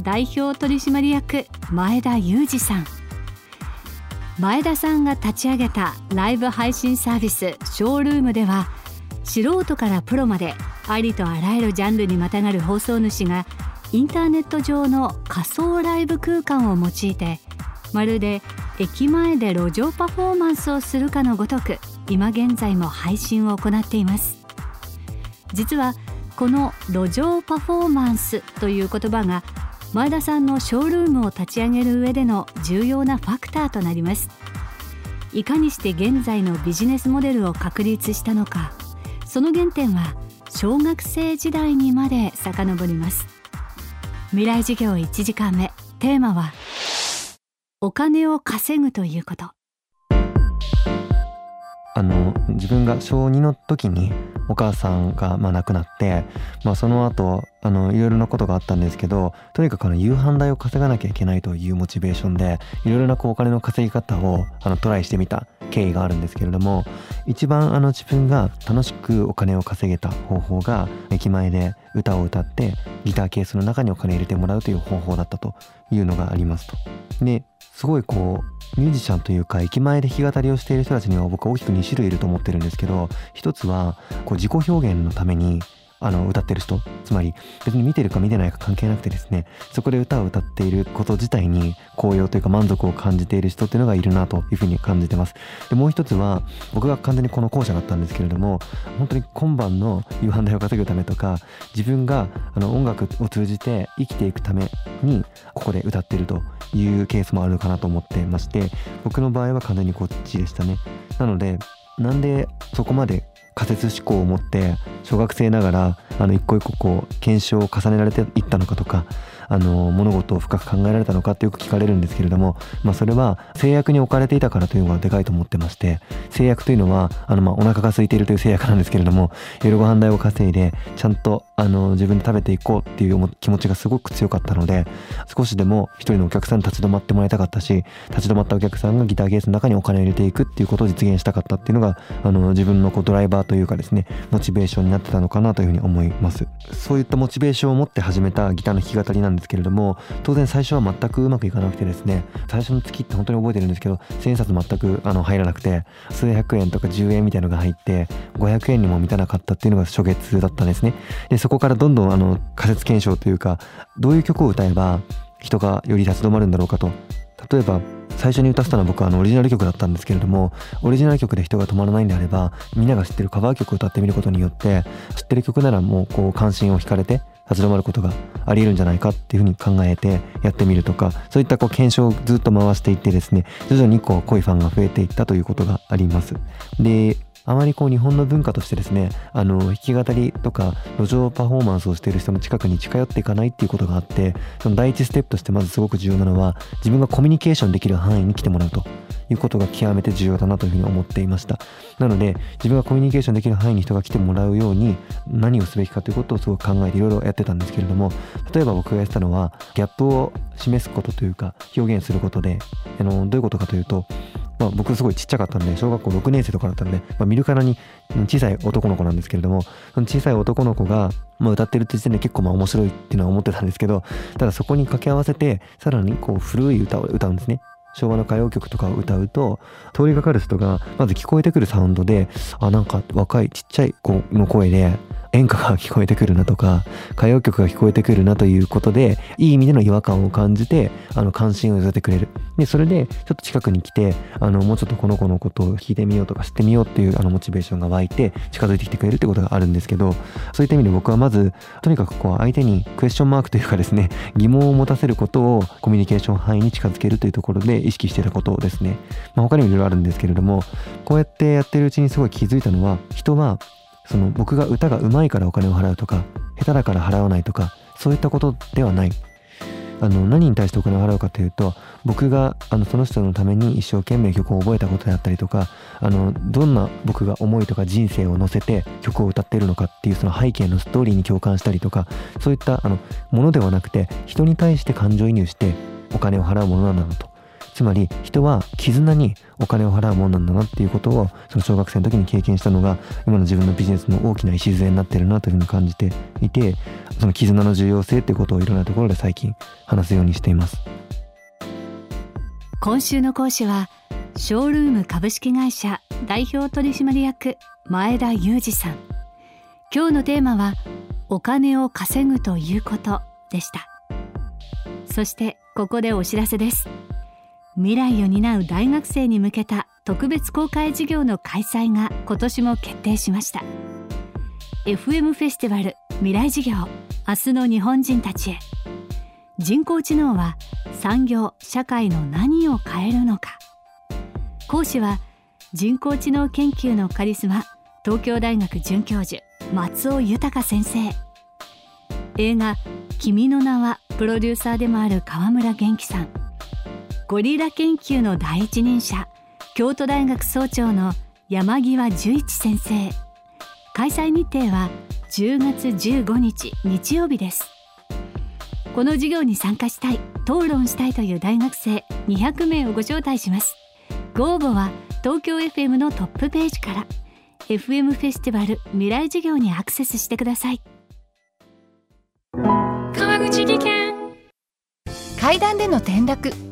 代表取締役前田裕二さん。前田さんが立ち上げたライブ配信サービスショールームでは素人からプロまでありとあらゆるジャンルにまたがる放送主がインターネット上の仮想ライブ空間を用いてまるで駅前で路上パフォーマンスをするかのごとく今現在も配信を行っています。実はこの路上パフォーマンスという言葉が前田さんのショールームを立ち上げる上での重要なファクターとなります。いかにして現在のビジネスモデルを確立したのか。その原点は小学生時代にまで遡ります。未来授業1時間目。テーマはお金を稼ぐということ。あの自分が小2の時にお母さんがまあ亡くなって、まあ、その後あのいろいろなことがあったんですけどとにかくあの夕飯代を稼がなきゃいけないというモチベーションでいろいろなこうお金の稼ぎ方をあのトライしてみた経緯があるんですけれども一番あの自分が楽しくお金を稼げた方法が駅前で歌を歌ってギターケースの中にお金入れてもらうという方法だったというのがありますと。ですごいこうミュージシャンというか駅前で弾き語りをしている人たちには僕は大きく2種類いると思ってるんですけど一つはこう自己表現のためにあの歌ってる人つまり別に見てるか見てないか関係なくてですねそこで歌を歌っていること自体に高揚というか満足を感じている人っていうのがいるなというふうに感じてます。でもう一つは僕が完全にこの後者だったんですけれども本当に今晩の夕飯代を稼ぐためとか自分があの音楽を通じて生きていくためにここで歌っているというケースもあるかなと思ってまして僕の場合は完全にこっちでしたね。なのでなんでそこまで仮説思考を持って小学生ながらあの一個一個こう検証を重ねられていったのかとかあの物事を深く考えられたのかってよく聞かれるんですけれども、まあ、それは制約に置かれていたからというのがでかいと思ってまして制約というのはあのまあお腹が空いているという制約なんですけれども夜ご飯代を稼いでちゃんとあの自分で食べていこうっていう気持ちがすごく強かったので少しでも一人のお客さんに立ち止まってもらいたかったし立ち止まったお客さんがギターケースの中にお金を入れていくっていうことを実現したかったっていうのがあの自分のこうドライバーというかですねモチベーションになってたのかなというふうに思います。そういったモチベーションを持って始めたギターの弾き語りなんですけれども当然最初は全くうまくいかなくてですね最初の月って本当に覚えてるんですけど千円札全くあの入らなくて数百円とか10円みたいのが入って500円にも満たなかったっていうのが初月だったんですね。でそこからどんどんあの仮説検証というかどういう曲を歌えば人がより立ち止まるんだろうかと。例えば最初に歌ったのは僕はあのオリジナル曲だったんですけれどもオリジナル曲で人が止まらないんであればみんなが知ってるカバー曲を歌ってみることによって知ってる曲ならもうこう関心を惹かれて立ち止まることがあり得るんじゃないかっていうふうに考えてやってみるとかそういったこう検証をずっと回していってですね徐々にこう濃いファンが増えていったということがあります。であまりこう日本の文化としてですねあの弾き語りとか路上パフォーマンスをしている人の近くに近寄っていかないっていうことがあってその第一ステップとしてまずすごく重要なのは自分がコミュニケーションできる範囲に来てもらうということが極めて重要だなというふうに思っていました。なので自分がコミュニケーションできる範囲に人が来てもらうように何をすべきかということをすごく考えていろいろやってたんですけれども例えば僕がやってたのはギャップを示すことというか表現することであのどういうことかというとまあ、僕すごいちっちゃかったんで小学校6年生とかだったんで、まあ、見るからに小さい男の子なんですけれどもその小さい男の子が、まあ、歌ってるって時点で結構まあ面白いっていうのは思ってたんですけどただそこに掛け合わせてさらにこう古い歌を歌うんですね。昭和の歌謡曲とかを歌うと通りがかる人がまず聞こえてくるサウンドであなんか若いちっちゃい子の声で演歌が聞こえてくるなとか歌謡曲が聞こえてくるなということでいい意味での違和感を感じてあの関心を寄せてくれる。でそれでちょっと近くに来てあのもうちょっとこの子のことを聞いてみようとか知ってみようっていうあのモチベーションが湧いて近づいてきてくれるってことがあるんですけどそういった意味で僕はまずとにかくこう相手にクエスチョンマークというかですね 疑問を持たせることをコミュニケーション範囲に近づけるというところで意識してたことですね、まあ、他にもいろいろあるんですけれどもこうやってやってるうちにすごい気づいたのは人はその僕が歌が上手いからお金を払うとか下手だから払わないとかそういったことではない。あの何に対してお金を払うかというと僕があのその人のために一生懸命曲を覚えたことであったりとかあのどんな僕が思いとか人生を乗せて曲を歌ってるのかっていうその背景のストーリーに共感したりとかそういったあのものではなくて人に対して感情移入してお金を払うものなんだと。つまり人は絆にお金を払うものなんだなっていうことをその小学生の時に経験したのが今の自分のビジネスの大きな礎になってるなというふうに感じていてその絆の重要性っていうことをいろんなところで最近話すようにしています。今週の講師はショールーム株式会社代表取締役前田裕二さん。今日のテーマはお金を稼ぐということでした。そしてここでお知らせです。未来を担う大学生に向けた特別公開授業の開催が今年も決定しました。FM フェスティバル未来授業明日の日本人たちへ。人工知能は産業社会の何を変えるのか。講師は人工知能研究のカリスマ東京大学准教授松尾豊先生。映画「君の名は」プロデューサーでもある川村元気さん。ゴリラ研究の第一人者京都大学総長の山際十一先生。開催日程は10月15日日曜日です。この授業に参加したい討論したいという大学生200名をご招待します。ご応募は東京 FM のトップページから FM フェスティバル未来授業にアクセスしてください。川口技研。階段での転落